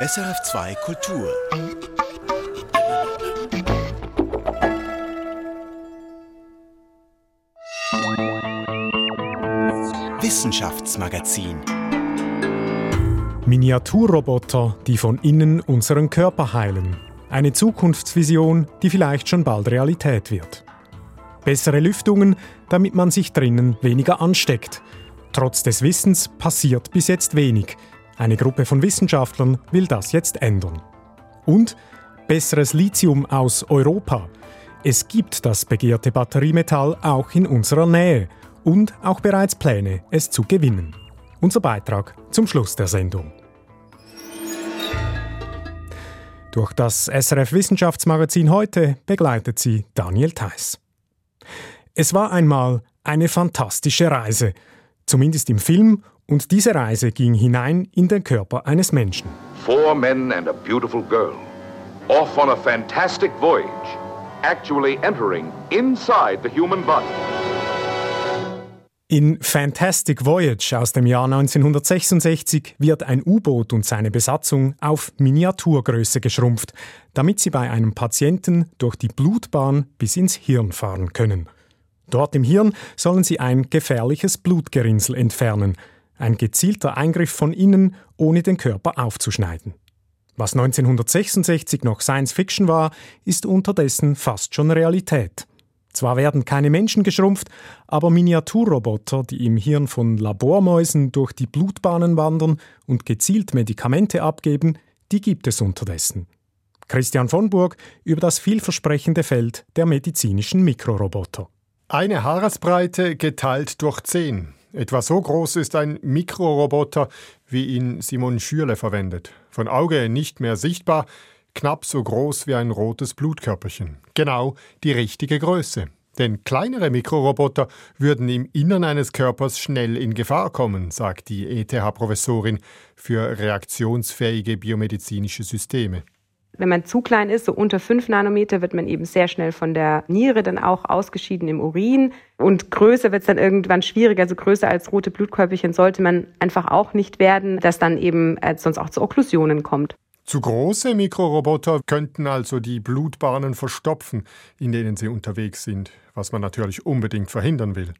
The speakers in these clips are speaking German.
SRF2 Kultur. Wissenschaftsmagazin. Miniaturroboter, die von innen unseren Körper heilen. Eine Zukunftsvision, die vielleicht schon bald Realität wird. Bessere Lüftungen, damit man sich drinnen weniger ansteckt. Trotz des Wissens passiert bis jetzt wenig. Eine Gruppe von Wissenschaftlern will das jetzt ändern. Und besseres Lithium aus Europa. Es gibt das begehrte Batteriemetall auch in unserer Nähe und auch bereits Pläne, es zu gewinnen. Unser Beitrag zum Schluss der Sendung. Durch das SRF Wissenschaftsmagazin heute begleitet sie Daniel Theiss. Es war einmal eine fantastische Reise, zumindest im Film und diese Reise ging hinein in den Körper eines Menschen. Four men and a beautiful girl. Off on a fantastic voyage. Actually entering inside the human body. In Fantastic Voyage aus dem Jahr 1966 wird ein U-Boot und seine Besatzung auf Miniaturgröße geschrumpft, damit sie bei einem Patienten durch die Blutbahn bis ins Hirn fahren können. Dort im Hirn sollen sie ein gefährliches Blutgerinnsel entfernen – ein gezielter Eingriff von innen, ohne den Körper aufzuschneiden. Was 1966 noch Science Fiction war, ist unterdessen fast schon Realität. Zwar werden keine Menschen geschrumpft, aber Miniaturroboter, die im Hirn von Labormäusen durch die Blutbahnen wandern und gezielt Medikamente abgeben, die gibt es unterdessen. Christian von Burg über das vielversprechende Feld der medizinischen Mikroroboter. Eine Haaresbreite geteilt durch zehn. Etwa so groß ist ein Mikroroboter, wie ihn Simon Schürle verwendet. Von Auge nicht mehr sichtbar, knapp so groß wie ein rotes Blutkörperchen. Genau die richtige Größe. Denn kleinere Mikroroboter würden im Innern eines Körpers schnell in Gefahr kommen, sagt die ETH-Professorin für reaktionsfähige biomedizinische Systeme. Wenn man zu klein ist, so unter 5 Nanometer, wird man eben sehr schnell von der Niere dann auch ausgeschieden im Urin. Und größer wird es dann irgendwann schwieriger. Also größer als rote Blutkörperchen sollte man einfach auch nicht werden, dass dann eben äh, sonst auch zu Okklusionen kommt. Zu große Mikroroboter könnten also die Blutbahnen verstopfen, in denen sie unterwegs sind, was man natürlich unbedingt verhindern will.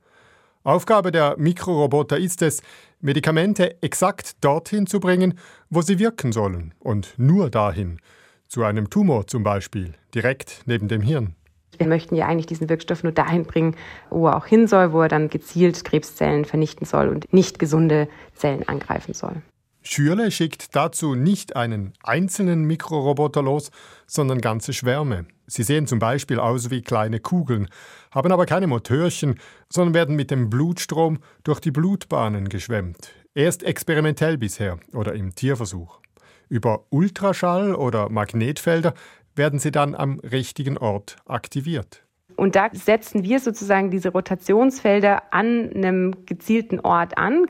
Aufgabe der Mikroroboter ist es, Medikamente exakt dorthin zu bringen, wo sie wirken sollen und nur dahin zu einem Tumor zum Beispiel, direkt neben dem Hirn. Wir möchten ja eigentlich diesen Wirkstoff nur dahin bringen, wo er auch hin soll, wo er dann gezielt Krebszellen vernichten soll und nicht gesunde Zellen angreifen soll. Schürle schickt dazu nicht einen einzelnen Mikroroboter los, sondern ganze Schwärme. Sie sehen zum Beispiel aus wie kleine Kugeln, haben aber keine Motörchen, sondern werden mit dem Blutstrom durch die Blutbahnen geschwemmt. Erst experimentell bisher oder im Tierversuch. Über Ultraschall oder Magnetfelder werden sie dann am richtigen Ort aktiviert. Und da setzen wir sozusagen diese Rotationsfelder an einem gezielten Ort an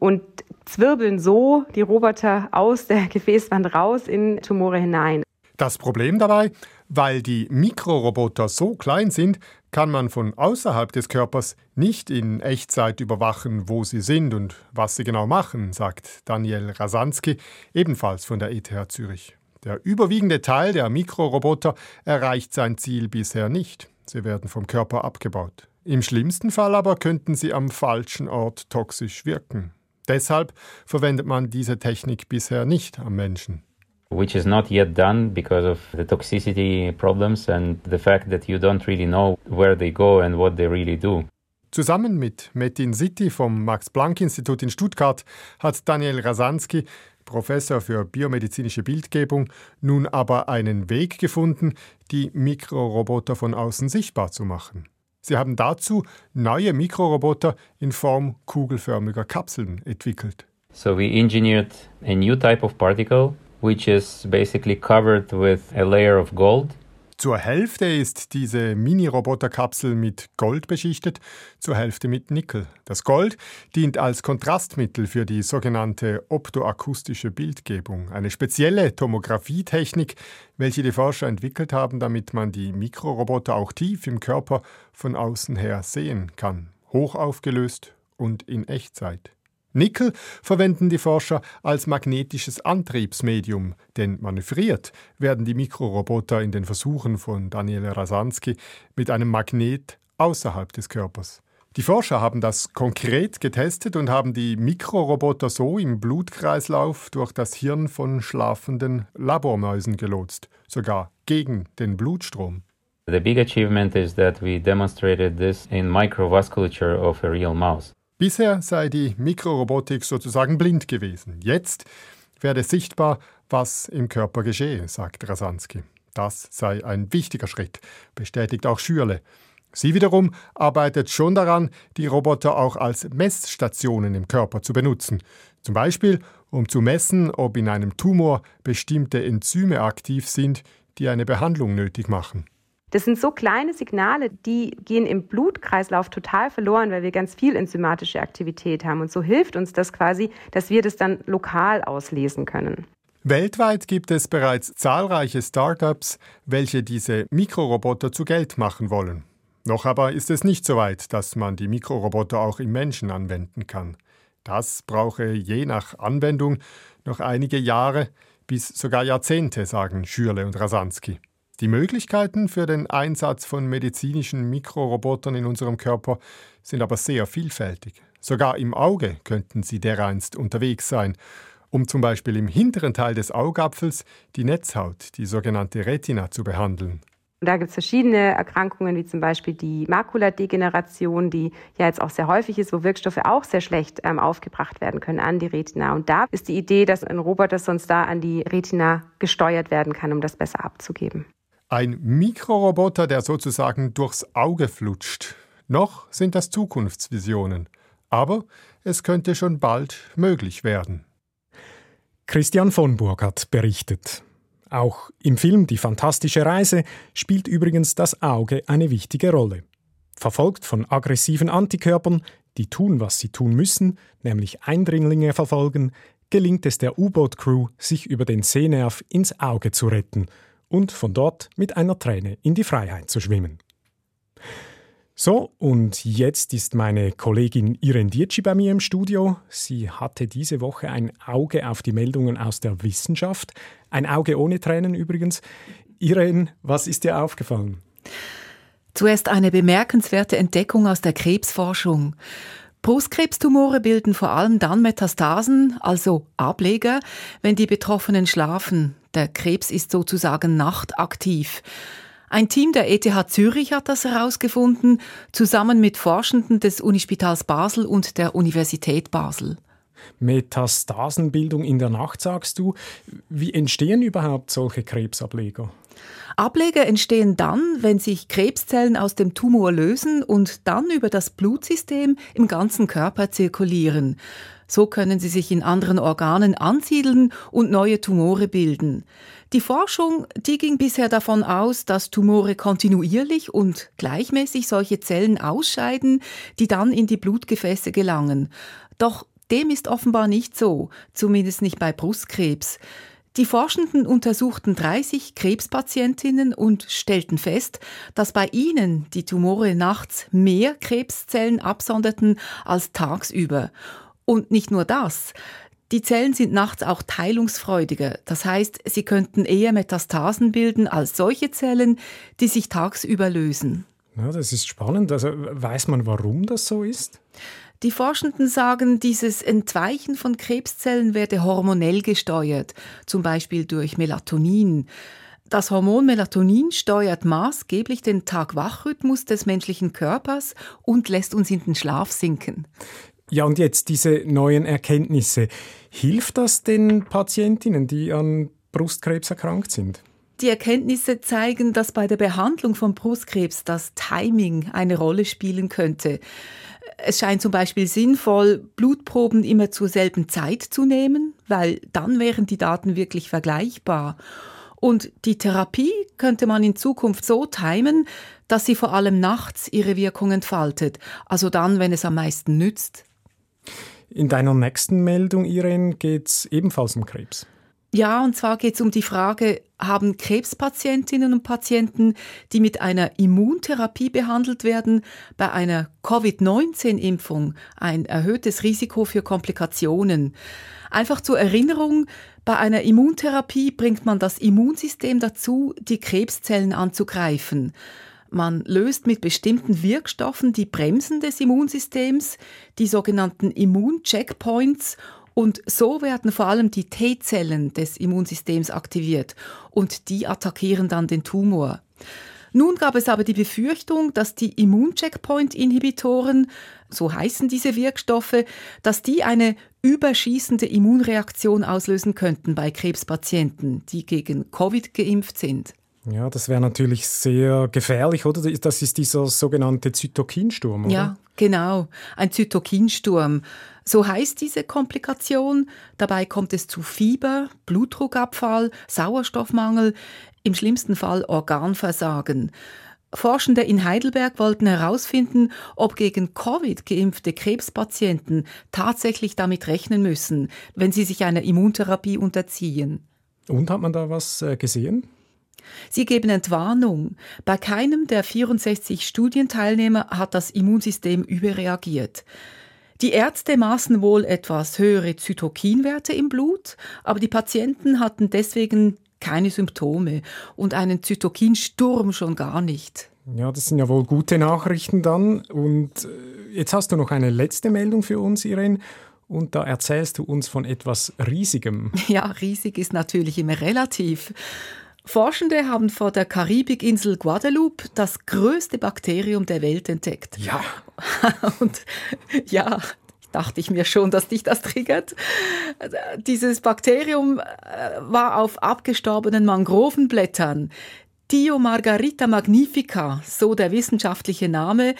und zwirbeln so die Roboter aus der Gefäßwand raus in Tumore hinein. Das Problem dabei, weil die Mikroroboter so klein sind, kann man von außerhalb des Körpers nicht in Echtzeit überwachen, wo sie sind und was sie genau machen, sagt Daniel Rasanski, ebenfalls von der ETH Zürich. Der überwiegende Teil der Mikroroboter erreicht sein Ziel bisher nicht. Sie werden vom Körper abgebaut. Im schlimmsten Fall aber könnten sie am falschen Ort toxisch wirken. Deshalb verwendet man diese Technik bisher nicht am Menschen which is not yet done because of the toxicity problems and the fact that you don't really know where they go and what they really do. Zusammen mit Metin Sitti vom Max-Planck-Institut in Stuttgart hat Daniel Rasanski, Professor für biomedizinische Bildgebung, nun aber einen Weg gefunden, die Mikroroboter von außen sichtbar zu machen. Sie haben dazu neue Mikroroboter in Form kugelförmiger Kapseln entwickelt. So we engineered a new type of particle which is basically covered with a layer of gold. Zur Hälfte ist diese Mini-Roboterkapsel mit Gold beschichtet, zur Hälfte mit Nickel. Das Gold dient als Kontrastmittel für die sogenannte optoakustische Bildgebung, eine spezielle Tomographietechnik, welche die Forscher entwickelt haben, damit man die Mikroroboter auch tief im Körper von außen her sehen kann, hochaufgelöst und in Echtzeit. Nickel verwenden die Forscher als magnetisches Antriebsmedium, denn manövriert werden die Mikroroboter in den Versuchen von Daniel Rasansky mit einem Magnet außerhalb des Körpers. Die Forscher haben das konkret getestet und haben die Mikroroboter so im Blutkreislauf durch das Hirn von schlafenden Labormäusen gelotst, sogar gegen den Blutstrom. The big achievement is that we demonstrated this in microvasculature of a real mouse. Bisher sei die Mikrorobotik sozusagen blind gewesen. Jetzt werde sichtbar, was im Körper geschehe, sagt Rasansky. Das sei ein wichtiger Schritt, bestätigt auch Schürle. Sie wiederum arbeitet schon daran, die Roboter auch als Messstationen im Körper zu benutzen. Zum Beispiel, um zu messen, ob in einem Tumor bestimmte Enzyme aktiv sind, die eine Behandlung nötig machen. Das sind so kleine Signale, die gehen im Blutkreislauf total verloren, weil wir ganz viel enzymatische Aktivität haben. Und so hilft uns das quasi, dass wir das dann lokal auslesen können. Weltweit gibt es bereits zahlreiche Startups, welche diese Mikroroboter zu Geld machen wollen. Noch aber ist es nicht so weit, dass man die Mikroroboter auch im Menschen anwenden kann. Das brauche je nach Anwendung noch einige Jahre bis sogar Jahrzehnte, sagen Schürle und Rasansky. Die Möglichkeiten für den Einsatz von medizinischen Mikrorobotern in unserem Körper sind aber sehr vielfältig. Sogar im Auge könnten sie dereinst unterwegs sein, um zum Beispiel im hinteren Teil des Augapfels die Netzhaut, die sogenannte Retina, zu behandeln. Da gibt es verschiedene Erkrankungen, wie zum Beispiel die Makuladegeneration, die ja jetzt auch sehr häufig ist, wo Wirkstoffe auch sehr schlecht ähm, aufgebracht werden können an die Retina. Und da ist die Idee, dass ein Roboter sonst da an die Retina gesteuert werden kann, um das besser abzugeben. Ein Mikroroboter, der sozusagen durchs Auge flutscht. Noch sind das Zukunftsvisionen. Aber es könnte schon bald möglich werden. Christian von Burg hat berichtet. Auch im Film Die fantastische Reise spielt übrigens das Auge eine wichtige Rolle. Verfolgt von aggressiven Antikörpern, die tun, was sie tun müssen, nämlich Eindringlinge verfolgen, gelingt es der U-Boot-Crew, sich über den Sehnerv ins Auge zu retten – und von dort mit einer Träne in die Freiheit zu schwimmen. So, und jetzt ist meine Kollegin Irene Dietschi bei mir im Studio. Sie hatte diese Woche ein Auge auf die Meldungen aus der Wissenschaft. Ein Auge ohne Tränen übrigens. Irene, was ist dir aufgefallen? Zuerst eine bemerkenswerte Entdeckung aus der Krebsforschung. Brustkrebstumore bilden vor allem dann Metastasen, also Ableger, wenn die Betroffenen schlafen. Der Krebs ist sozusagen nachtaktiv. Ein Team der ETH Zürich hat das herausgefunden, zusammen mit Forschenden des Unispitals Basel und der Universität Basel. Metastasenbildung in der Nacht, sagst du. Wie entstehen überhaupt solche Krebsableger? Ableger entstehen dann, wenn sich Krebszellen aus dem Tumor lösen und dann über das Blutsystem im ganzen Körper zirkulieren. So können sie sich in anderen Organen ansiedeln und neue Tumore bilden. Die Forschung, die ging bisher davon aus, dass Tumore kontinuierlich und gleichmäßig solche Zellen ausscheiden, die dann in die Blutgefäße gelangen. Doch dem ist offenbar nicht so, zumindest nicht bei Brustkrebs. Die Forschenden untersuchten 30 Krebspatientinnen und stellten fest, dass bei ihnen die Tumore nachts mehr Krebszellen absonderten als tagsüber. Und nicht nur das. Die Zellen sind nachts auch teilungsfreudiger. Das heißt, sie könnten eher Metastasen bilden als solche Zellen, die sich tagsüber lösen. Ja, das ist spannend. Also weiß man, warum das so ist? Die Forschenden sagen, dieses Entweichen von Krebszellen werde hormonell gesteuert, zum Beispiel durch Melatonin. Das Hormon Melatonin steuert maßgeblich den Tag-Wach-Rhythmus des menschlichen Körpers und lässt uns in den Schlaf sinken. Ja, und jetzt diese neuen Erkenntnisse. Hilft das den Patientinnen, die an Brustkrebs erkrankt sind? Die Erkenntnisse zeigen, dass bei der Behandlung von Brustkrebs das Timing eine Rolle spielen könnte. Es scheint zum Beispiel sinnvoll, Blutproben immer zur selben Zeit zu nehmen, weil dann wären die Daten wirklich vergleichbar. Und die Therapie könnte man in Zukunft so timen, dass sie vor allem nachts ihre Wirkung entfaltet, also dann, wenn es am meisten nützt. In deiner nächsten Meldung, Irene, geht es ebenfalls um Krebs. Ja, und zwar geht es um die Frage, haben Krebspatientinnen und Patienten, die mit einer Immuntherapie behandelt werden, bei einer Covid-19-Impfung ein erhöhtes Risiko für Komplikationen? Einfach zur Erinnerung, bei einer Immuntherapie bringt man das Immunsystem dazu, die Krebszellen anzugreifen. Man löst mit bestimmten Wirkstoffen die Bremsen des Immunsystems, die sogenannten Immuncheckpoints und so werden vor allem die T-Zellen des Immunsystems aktiviert und die attackieren dann den Tumor. Nun gab es aber die Befürchtung, dass die Immuncheckpoint-Inhibitoren, so heißen diese Wirkstoffe, dass die eine überschießende Immunreaktion auslösen könnten bei Krebspatienten, die gegen Covid geimpft sind. Ja, das wäre natürlich sehr gefährlich, oder? Das ist dieser sogenannte Zytokinsturm, oder? Ja, genau, ein Zytokinsturm. So heißt diese Komplikation. Dabei kommt es zu Fieber, Blutdruckabfall, Sauerstoffmangel, im schlimmsten Fall Organversagen. Forschende in Heidelberg wollten herausfinden, ob gegen Covid geimpfte Krebspatienten tatsächlich damit rechnen müssen, wenn sie sich einer Immuntherapie unterziehen. Und hat man da was äh, gesehen? Sie geben Entwarnung. Bei keinem der 64 Studienteilnehmer hat das Immunsystem überreagiert. Die Ärzte maßen wohl etwas höhere Zytokinwerte im Blut, aber die Patienten hatten deswegen keine Symptome und einen Zytokinsturm schon gar nicht. Ja, das sind ja wohl gute Nachrichten dann. Und äh, jetzt hast du noch eine letzte Meldung für uns, Irene. Und da erzählst du uns von etwas Riesigem. Ja, riesig ist natürlich immer relativ. Forschende haben vor der Karibikinsel Guadeloupe das größte Bakterium der Welt entdeckt. Ja. Und ja, dachte ich mir schon, dass dich das triggert. Dieses Bakterium äh, war auf abgestorbenen Mangrovenblättern. Dio Margarita magnifica, so der wissenschaftliche Name,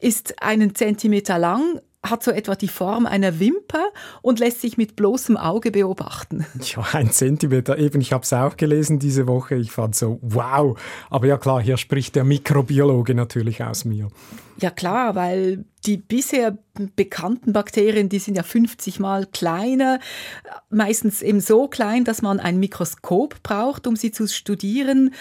ist einen Zentimeter lang, hat so etwa die Form einer Wimper und lässt sich mit bloßem Auge beobachten. Ja, ein Zentimeter. Eben, ich habe es auch gelesen diese Woche. Ich fand so, wow. Aber ja klar, hier spricht der Mikrobiologe natürlich aus mir. Ja klar, weil die bisher bekannten Bakterien, die sind ja 50 mal kleiner, meistens eben so klein, dass man ein Mikroskop braucht, um sie zu studieren.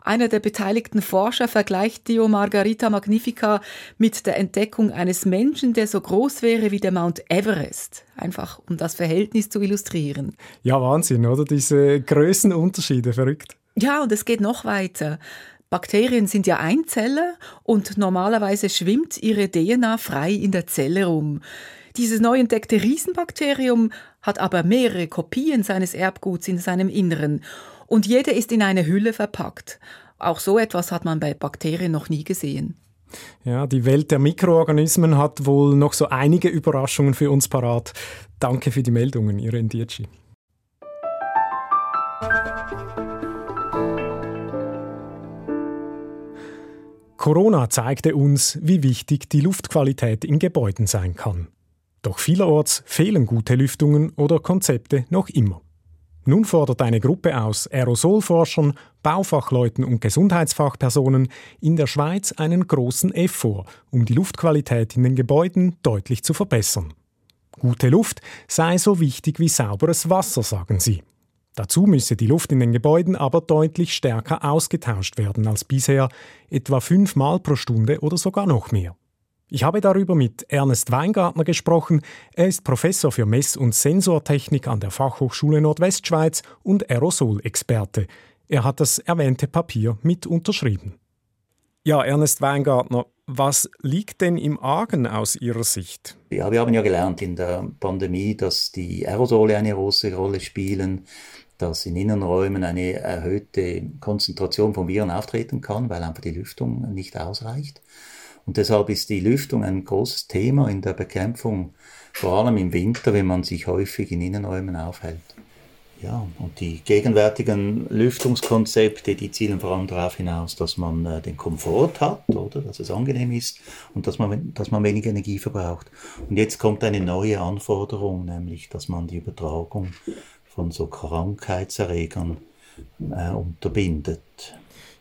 Einer der beteiligten Forscher vergleicht Dio Margarita magnifica mit der Entdeckung eines Menschen, der so groß wäre wie der Mount Everest. Einfach um das Verhältnis zu illustrieren. Ja, Wahnsinn, oder? Diese Größenunterschiede, verrückt. Ja, und es geht noch weiter. Bakterien sind ja Einzeller und normalerweise schwimmt ihre DNA frei in der Zelle rum. Dieses neu entdeckte Riesenbakterium hat aber mehrere Kopien seines Erbguts in seinem Inneren und jede ist in eine Hülle verpackt. Auch so etwas hat man bei Bakterien noch nie gesehen. Ja, die Welt der Mikroorganismen hat wohl noch so einige Überraschungen für uns parat. Danke für die Meldungen, Irene Dietschi. Corona zeigte uns, wie wichtig die Luftqualität in Gebäuden sein kann. Doch vielerorts fehlen gute Lüftungen oder Konzepte noch immer. Nun fordert eine Gruppe aus Aerosolforschern, Baufachleuten und Gesundheitsfachpersonen in der Schweiz einen großen Effort, um die Luftqualität in den Gebäuden deutlich zu verbessern. Gute Luft sei so wichtig wie sauberes Wasser, sagen sie. Dazu müsse die Luft in den Gebäuden aber deutlich stärker ausgetauscht werden als bisher, etwa fünfmal pro Stunde oder sogar noch mehr. Ich habe darüber mit Ernest Weingartner gesprochen. Er ist Professor für Mess- und Sensortechnik an der Fachhochschule Nordwestschweiz und Aerosolexperte. Er hat das erwähnte Papier mit unterschrieben. Ja, Ernest Weingartner, was liegt denn im Argen aus Ihrer Sicht? Ja, wir haben ja gelernt in der Pandemie, dass die Aerosole eine große Rolle spielen, dass in Innenräumen eine erhöhte Konzentration von Viren auftreten kann, weil einfach die Lüftung nicht ausreicht. Und deshalb ist die Lüftung ein großes Thema in der Bekämpfung, vor allem im Winter, wenn man sich häufig in Innenräumen aufhält. Ja, und die gegenwärtigen Lüftungskonzepte, die zielen vor allem darauf hinaus, dass man äh, den Komfort hat, oder, dass es angenehm ist und dass man, dass man wenig Energie verbraucht. Und jetzt kommt eine neue Anforderung, nämlich, dass man die Übertragung von so Krankheitserregern äh, unterbindet.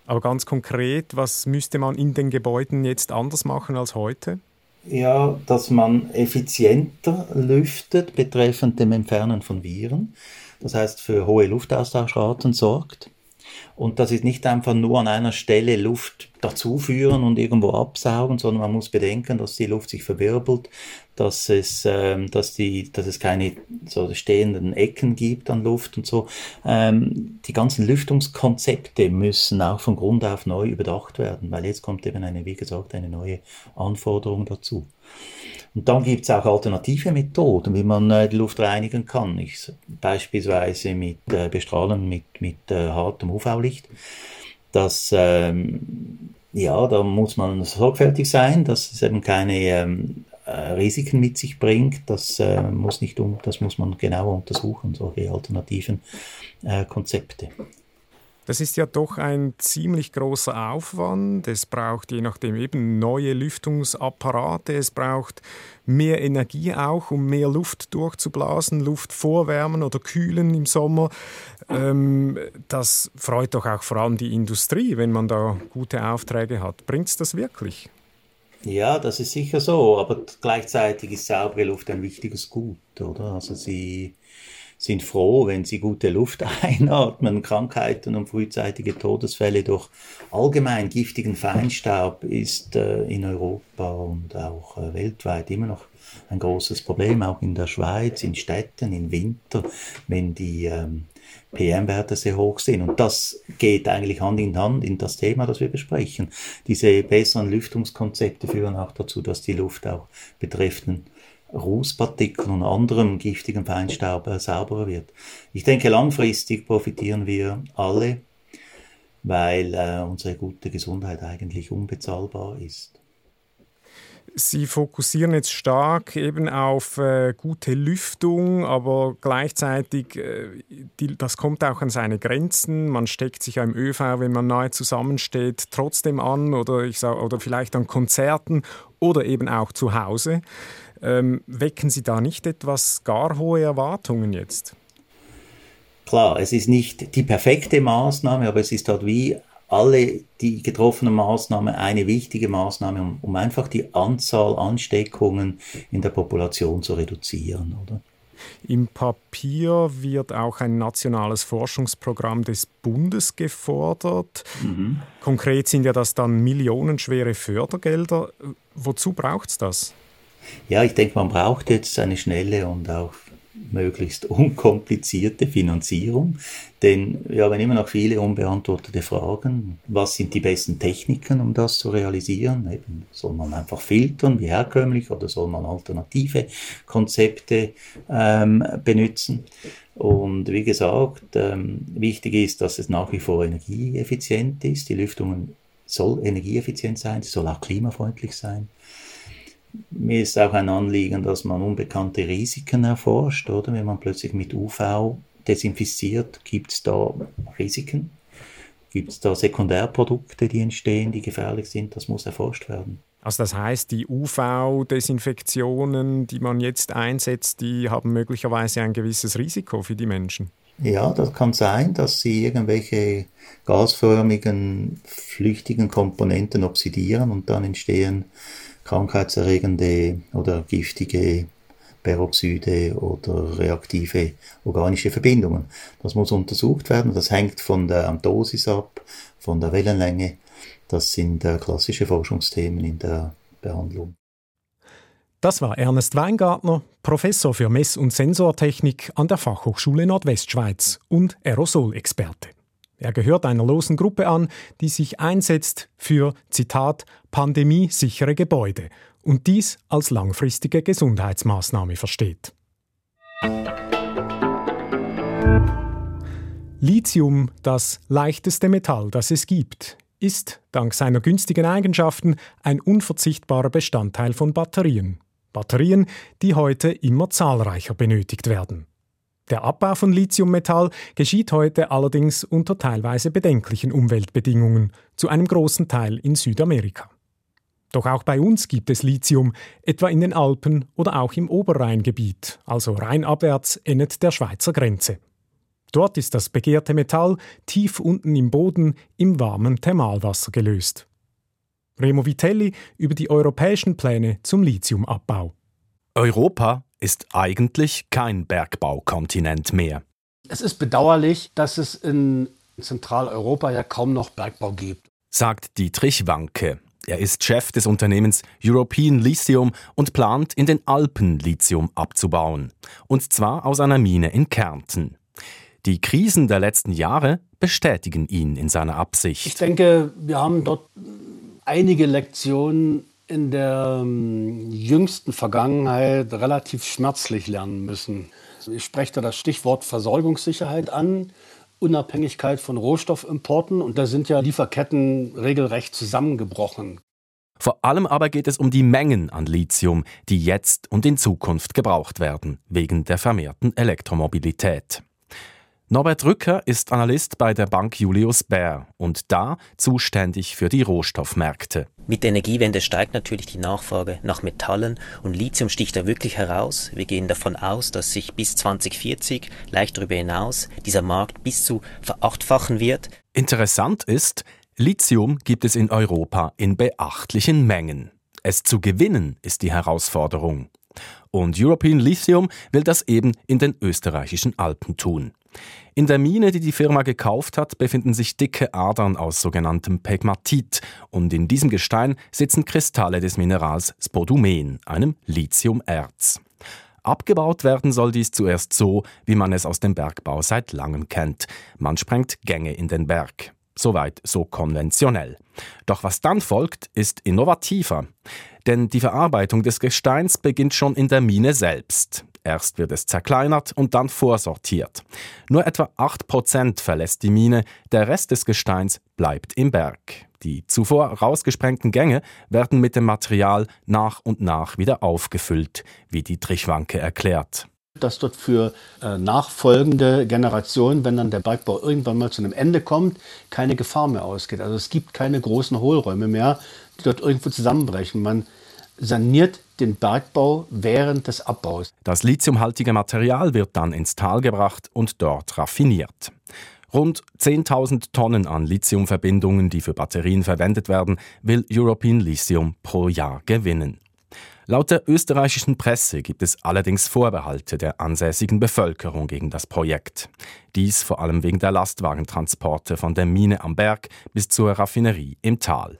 Aber ganz konkret, was müsste man in den Gebäuden jetzt anders machen als heute? Ja, dass man effizienter lüftet betreffend dem Entfernen von Viren. Das heißt, für hohe Luftaustauschraten sorgt. Und das ist nicht einfach nur an einer Stelle Luft dazuführen und irgendwo absaugen, sondern man muss bedenken, dass die Luft sich verwirbelt, dass es, ähm, dass die, dass es keine so stehenden Ecken gibt an Luft und so. Ähm, die ganzen Lüftungskonzepte müssen auch von Grund auf neu überdacht werden, weil jetzt kommt eben eine, wie gesagt, eine neue Anforderung dazu. Und dann gibt es auch alternative Methoden, wie man äh, die Luft reinigen kann. Ich, beispielsweise mit äh, Bestrahlen mit, mit äh, hartem UV-Licht. Das, ähm, ja, da muss man sorgfältig sein, dass es eben keine ähm, äh, Risiken mit sich bringt. Das, äh, muss nicht um, das muss man genauer untersuchen, solche alternativen äh, Konzepte. Das ist ja doch ein ziemlich großer Aufwand. Es braucht je nachdem eben neue Lüftungsapparate. Es braucht mehr Energie auch, um mehr Luft durchzublasen, Luft vorwärmen oder kühlen im Sommer. Ähm, das freut doch auch vor allem die Industrie, wenn man da gute Aufträge hat. Bringt es das wirklich? Ja, das ist sicher so, aber gleichzeitig ist saubere Luft ein wichtiges Gut, oder? Also sie sind froh, wenn sie gute Luft einatmen. Krankheiten und frühzeitige Todesfälle durch allgemein giftigen Feinstaub ist äh, in Europa und auch äh, weltweit immer noch ein großes Problem, auch in der Schweiz, in Städten, im Winter, wenn die ähm, PM-Werte sehr hoch sind. Und das geht eigentlich Hand in Hand in das Thema, das wir besprechen. Diese besseren Lüftungskonzepte führen auch dazu, dass die Luft auch betreffenden Rußpartikeln und anderem giftigen Feinstaub sauberer wird. Ich denke, langfristig profitieren wir alle, weil äh, unsere gute Gesundheit eigentlich unbezahlbar ist. Sie fokussieren jetzt stark eben auf äh, gute Lüftung, aber gleichzeitig, äh, die, das kommt auch an seine Grenzen. Man steckt sich ja im ÖV, wenn man nahe zusammensteht, trotzdem an oder, ich sag, oder vielleicht an Konzerten oder eben auch zu Hause. Ähm, wecken Sie da nicht etwas gar hohe Erwartungen jetzt? Klar, es ist nicht die perfekte Maßnahme, aber es ist halt wie alle die getroffenen Maßnahmen eine wichtige Maßnahme, um, um einfach die Anzahl Ansteckungen in der Population zu reduzieren, oder? Im Papier wird auch ein nationales Forschungsprogramm des Bundes gefordert. Mhm. Konkret sind ja das dann millionenschwere Fördergelder. Wozu braucht es das? Ja, ich denke, man braucht jetzt eine schnelle und auch möglichst unkomplizierte Finanzierung, denn wir haben immer noch viele unbeantwortete Fragen. Was sind die besten Techniken, um das zu realisieren? Eben, soll man einfach filtern wie herkömmlich oder soll man alternative Konzepte ähm, benutzen? Und wie gesagt, ähm, wichtig ist, dass es nach wie vor energieeffizient ist. Die Lüftung soll energieeffizient sein, sie soll auch klimafreundlich sein mir ist auch ein Anliegen, dass man unbekannte Risiken erforscht, oder? Wenn man plötzlich mit UV desinfiziert, gibt es da Risiken? Gibt es da Sekundärprodukte, die entstehen, die gefährlich sind? Das muss erforscht werden. Also das heißt, die UV-Desinfektionen, die man jetzt einsetzt, die haben möglicherweise ein gewisses Risiko für die Menschen. Ja, das kann sein, dass sie irgendwelche gasförmigen, flüchtigen Komponenten oxidieren und dann entstehen krankheitserregende oder giftige Peroxide oder reaktive organische Verbindungen. Das muss untersucht werden. Das hängt von der Dosis ab, von der Wellenlänge. Das sind äh, klassische Forschungsthemen in der Behandlung. Das war Ernest Weingartner, Professor für Mess- und Sensortechnik an der Fachhochschule Nordwestschweiz und Aerosolexperte. Er gehört einer losen Gruppe an, die sich einsetzt für, Zitat, pandemiesichere Gebäude und dies als langfristige Gesundheitsmaßnahme versteht. Lithium, das leichteste Metall, das es gibt, ist dank seiner günstigen Eigenschaften ein unverzichtbarer Bestandteil von Batterien. Batterien, die heute immer zahlreicher benötigt werden. Der Abbau von Lithiummetall geschieht heute allerdings unter teilweise bedenklichen Umweltbedingungen, zu einem großen Teil in Südamerika. Doch auch bei uns gibt es Lithium, etwa in den Alpen oder auch im Oberrheingebiet, also rheinabwärts endet der Schweizer Grenze. Dort ist das begehrte Metall tief unten im Boden im warmen Thermalwasser gelöst. Remo Vitelli über die europäischen Pläne zum Lithiumabbau. Europa ist eigentlich kein Bergbaukontinent mehr. Es ist bedauerlich, dass es in Zentraleuropa ja kaum noch Bergbau gibt. Sagt Dietrich Wanke. Er ist Chef des Unternehmens European Lithium und plant, in den Alpen Lithium abzubauen. Und zwar aus einer Mine in Kärnten. Die Krisen der letzten Jahre bestätigen ihn in seiner Absicht. Ich denke, wir haben dort einige Lektionen in der ähm, jüngsten Vergangenheit relativ schmerzlich lernen müssen. Ich spreche da das Stichwort Versorgungssicherheit an, Unabhängigkeit von Rohstoffimporten und da sind ja Lieferketten regelrecht zusammengebrochen. Vor allem aber geht es um die Mengen an Lithium, die jetzt und in Zukunft gebraucht werden, wegen der vermehrten Elektromobilität. Norbert Rücker ist Analyst bei der Bank Julius Baer und da zuständig für die Rohstoffmärkte. Mit der Energiewende steigt natürlich die Nachfrage nach Metallen und Lithium sticht da wirklich heraus. Wir gehen davon aus, dass sich bis 2040, leicht darüber hinaus, dieser Markt bis zu verachtfachen wird. Interessant ist, Lithium gibt es in Europa in beachtlichen Mengen. Es zu gewinnen ist die Herausforderung. Und European Lithium will das eben in den österreichischen Alpen tun. In der Mine, die die Firma gekauft hat, befinden sich dicke Adern aus sogenanntem Pegmatit und in diesem Gestein sitzen Kristalle des Minerals Spodumen, einem Lithiumerz. Abgebaut werden soll dies zuerst so, wie man es aus dem Bergbau seit langem kennt. Man sprengt Gänge in den Berg. Soweit so konventionell. Doch was dann folgt, ist innovativer. Denn die Verarbeitung des Gesteins beginnt schon in der Mine selbst. Erst wird es zerkleinert und dann vorsortiert. Nur etwa 8% verlässt die Mine, der Rest des Gesteins bleibt im Berg. Die zuvor rausgesprengten Gänge werden mit dem Material nach und nach wieder aufgefüllt, wie die Trichwanke erklärt dass dort für äh, nachfolgende Generationen, wenn dann der Bergbau irgendwann mal zu einem Ende kommt, keine Gefahr mehr ausgeht. Also es gibt keine großen Hohlräume mehr, die dort irgendwo zusammenbrechen. Man saniert den Bergbau während des Abbaus. Das lithiumhaltige Material wird dann ins Tal gebracht und dort raffiniert. Rund 10.000 Tonnen an Lithiumverbindungen, die für Batterien verwendet werden, will European Lithium pro Jahr gewinnen. Laut der österreichischen Presse gibt es allerdings Vorbehalte der ansässigen Bevölkerung gegen das Projekt. Dies vor allem wegen der Lastwagentransporte von der Mine am Berg bis zur Raffinerie im Tal.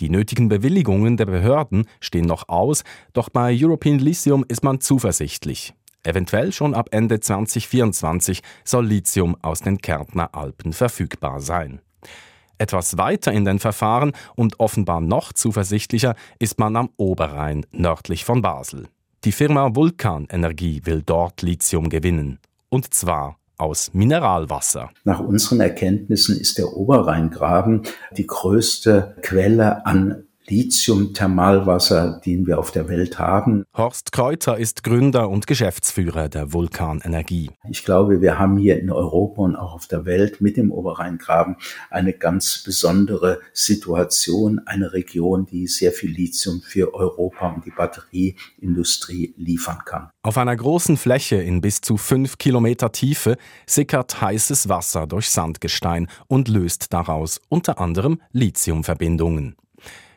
Die nötigen Bewilligungen der Behörden stehen noch aus, doch bei European Lithium ist man zuversichtlich. Eventuell schon ab Ende 2024 soll Lithium aus den Kärntner Alpen verfügbar sein. Etwas weiter in den Verfahren und offenbar noch zuversichtlicher ist man am Oberrhein nördlich von Basel. Die Firma Vulkan Energie will dort Lithium gewinnen. Und zwar aus Mineralwasser. Nach unseren Erkenntnissen ist der Oberrheingraben die größte Quelle an Lithium-Thermalwasser, den wir auf der Welt haben. Horst Kreuzer ist Gründer und Geschäftsführer der Vulkanenergie. Ich glaube, wir haben hier in Europa und auch auf der Welt mit dem Oberrheingraben eine ganz besondere Situation, eine Region, die sehr viel Lithium für Europa und die Batterieindustrie liefern kann. Auf einer großen Fläche in bis zu fünf Kilometer Tiefe sickert heißes Wasser durch Sandgestein und löst daraus unter anderem Lithiumverbindungen.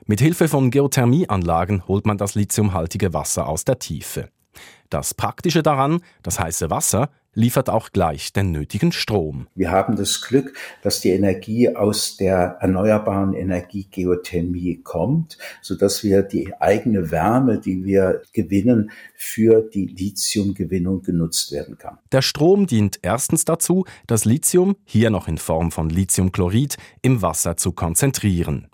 Mit Hilfe von Geothermieanlagen holt man das lithiumhaltige Wasser aus der Tiefe. Das Praktische daran, das heiße Wasser, liefert auch gleich den nötigen Strom. Wir haben das Glück, dass die Energie aus der erneuerbaren Energie Geothermie kommt, sodass wir die eigene Wärme, die wir gewinnen, für die Lithiumgewinnung genutzt werden kann. Der Strom dient erstens dazu, das Lithium, hier noch in Form von Lithiumchlorid, im Wasser zu konzentrieren.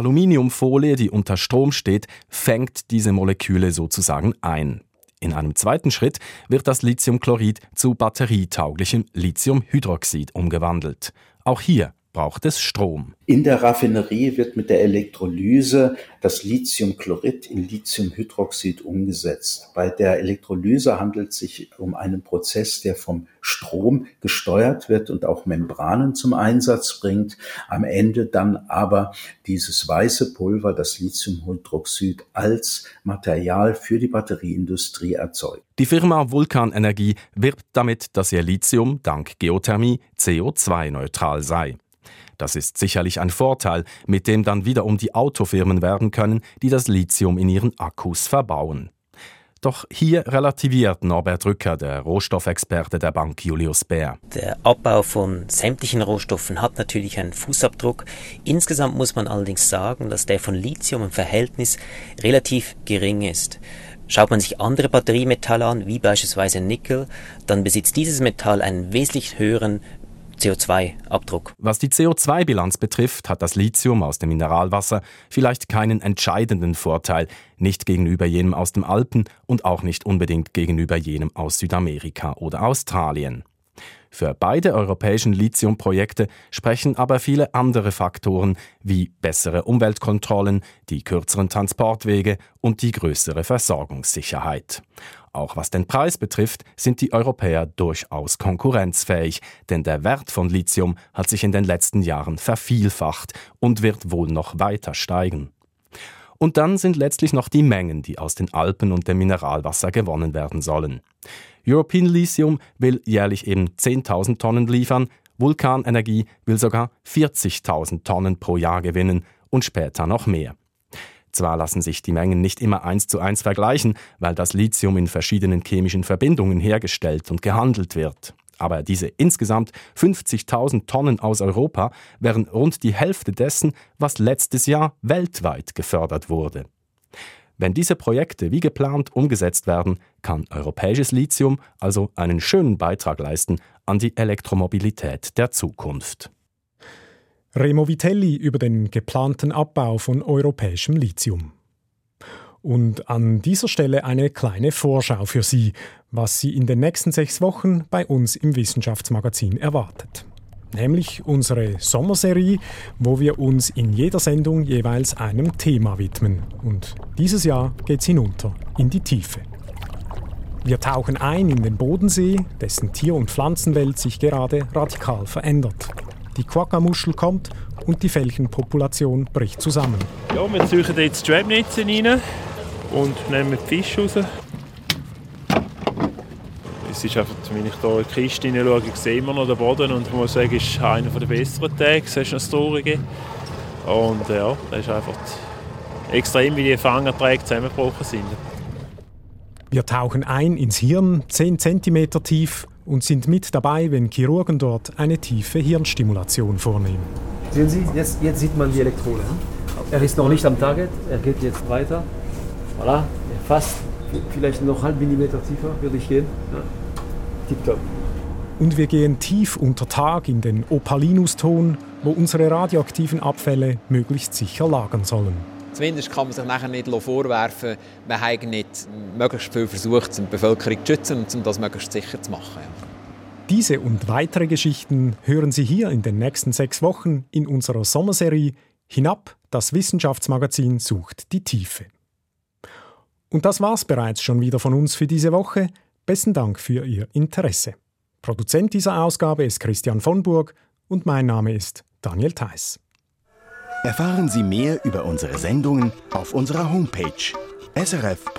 Aluminiumfolie, die unter Strom steht, fängt diese Moleküle sozusagen ein. In einem zweiten Schritt wird das Lithiumchlorid zu batterietauglichem Lithiumhydroxid umgewandelt. Auch hier braucht es Strom. In der Raffinerie wird mit der Elektrolyse das Lithiumchlorid in Lithiumhydroxid umgesetzt. Bei der Elektrolyse handelt es sich um einen Prozess, der vom Strom gesteuert wird und auch Membranen zum Einsatz bringt. Am Ende dann aber dieses weiße Pulver, das Lithiumhydroxid, als Material für die Batterieindustrie erzeugt. Die Firma Vulkanenergie wirbt damit, dass ihr Lithium dank Geothermie CO2-neutral sei. Das ist sicherlich ein Vorteil, mit dem dann wiederum die Autofirmen werden können, die das Lithium in ihren Akkus verbauen. Doch hier relativiert Norbert Rücker, der Rohstoffexperte der Bank Julius Baer. Der Abbau von sämtlichen Rohstoffen hat natürlich einen Fußabdruck. Insgesamt muss man allerdings sagen, dass der von Lithium im Verhältnis relativ gering ist. Schaut man sich andere Batteriemetalle an, wie beispielsweise Nickel, dann besitzt dieses Metall einen wesentlich höheren CO2-Abdruck. Was die CO2-Bilanz betrifft, hat das Lithium aus dem Mineralwasser vielleicht keinen entscheidenden Vorteil, nicht gegenüber jenem aus den Alpen und auch nicht unbedingt gegenüber jenem aus Südamerika oder Australien. Für beide europäischen Lithiumprojekte sprechen aber viele andere Faktoren wie bessere Umweltkontrollen, die kürzeren Transportwege und die größere Versorgungssicherheit. Auch was den Preis betrifft, sind die Europäer durchaus konkurrenzfähig, denn der Wert von Lithium hat sich in den letzten Jahren vervielfacht und wird wohl noch weiter steigen. Und dann sind letztlich noch die Mengen, die aus den Alpen und dem Mineralwasser gewonnen werden sollen. European Lithium will jährlich eben 10.000 Tonnen liefern, Vulkanenergie will sogar 40.000 Tonnen pro Jahr gewinnen und später noch mehr. Zwar lassen sich die Mengen nicht immer eins zu eins vergleichen, weil das Lithium in verschiedenen chemischen Verbindungen hergestellt und gehandelt wird. Aber diese insgesamt 50.000 Tonnen aus Europa wären rund die Hälfte dessen, was letztes Jahr weltweit gefördert wurde. Wenn diese Projekte wie geplant umgesetzt werden, kann europäisches Lithium also einen schönen Beitrag leisten an die Elektromobilität der Zukunft. Remo Vitelli über den geplanten Abbau von europäischem Lithium. Und an dieser Stelle eine kleine Vorschau für Sie, was Sie in den nächsten sechs Wochen bei uns im Wissenschaftsmagazin erwartet. Nämlich unsere Sommerserie, wo wir uns in jeder Sendung jeweils einem Thema widmen. Und dieses Jahr geht's hinunter in die Tiefe. Wir tauchen ein in den Bodensee, dessen Tier- und Pflanzenwelt sich gerade radikal verändert. Die Quagga-Muschel kommt und die Felchenpopulation bricht zusammen. Ja, wir suchen jetzt die Trapnetze rein und nehmen die Fische raus. Es ist einfach, wenn ich hier in die Kiste hineinschaue, sehen wir noch den Boden und ich muss sagen, es ist einer der besseren Tage, es ist noch traurige. Und ja, das ist einfach extrem, wie die Fangerträge zusammengebrochen sind. Wir tauchen ein ins Hirn, 10 cm tief, und sind mit dabei, wenn Chirurgen dort eine tiefe Hirnstimulation vornehmen. Sehen Sie, jetzt, jetzt sieht man die Elektrode. Er ist noch nicht am Target, er geht jetzt weiter. Voilà, fast, vielleicht noch halb Millimeter tiefer würde ich gehen. Ja. Tipptopp. Und wir gehen tief unter Tag in den Opalinuston, wo unsere radioaktiven Abfälle möglichst sicher lagern sollen. Zumindest kann man sich nachher nicht vorwerfen, man habe nicht möglichst viel versucht, die Bevölkerung zu schützen und um das möglichst sicher zu machen. Diese und weitere Geschichten hören Sie hier in den nächsten sechs Wochen in unserer Sommerserie Hinab, das Wissenschaftsmagazin sucht die Tiefe. Und das war's bereits schon wieder von uns für diese Woche. Besten Dank für Ihr Interesse. Produzent dieser Ausgabe ist Christian von Burg und mein Name ist Daniel Theiss. Erfahren Sie mehr über unsere Sendungen auf unserer Homepage srf.ch-kultur.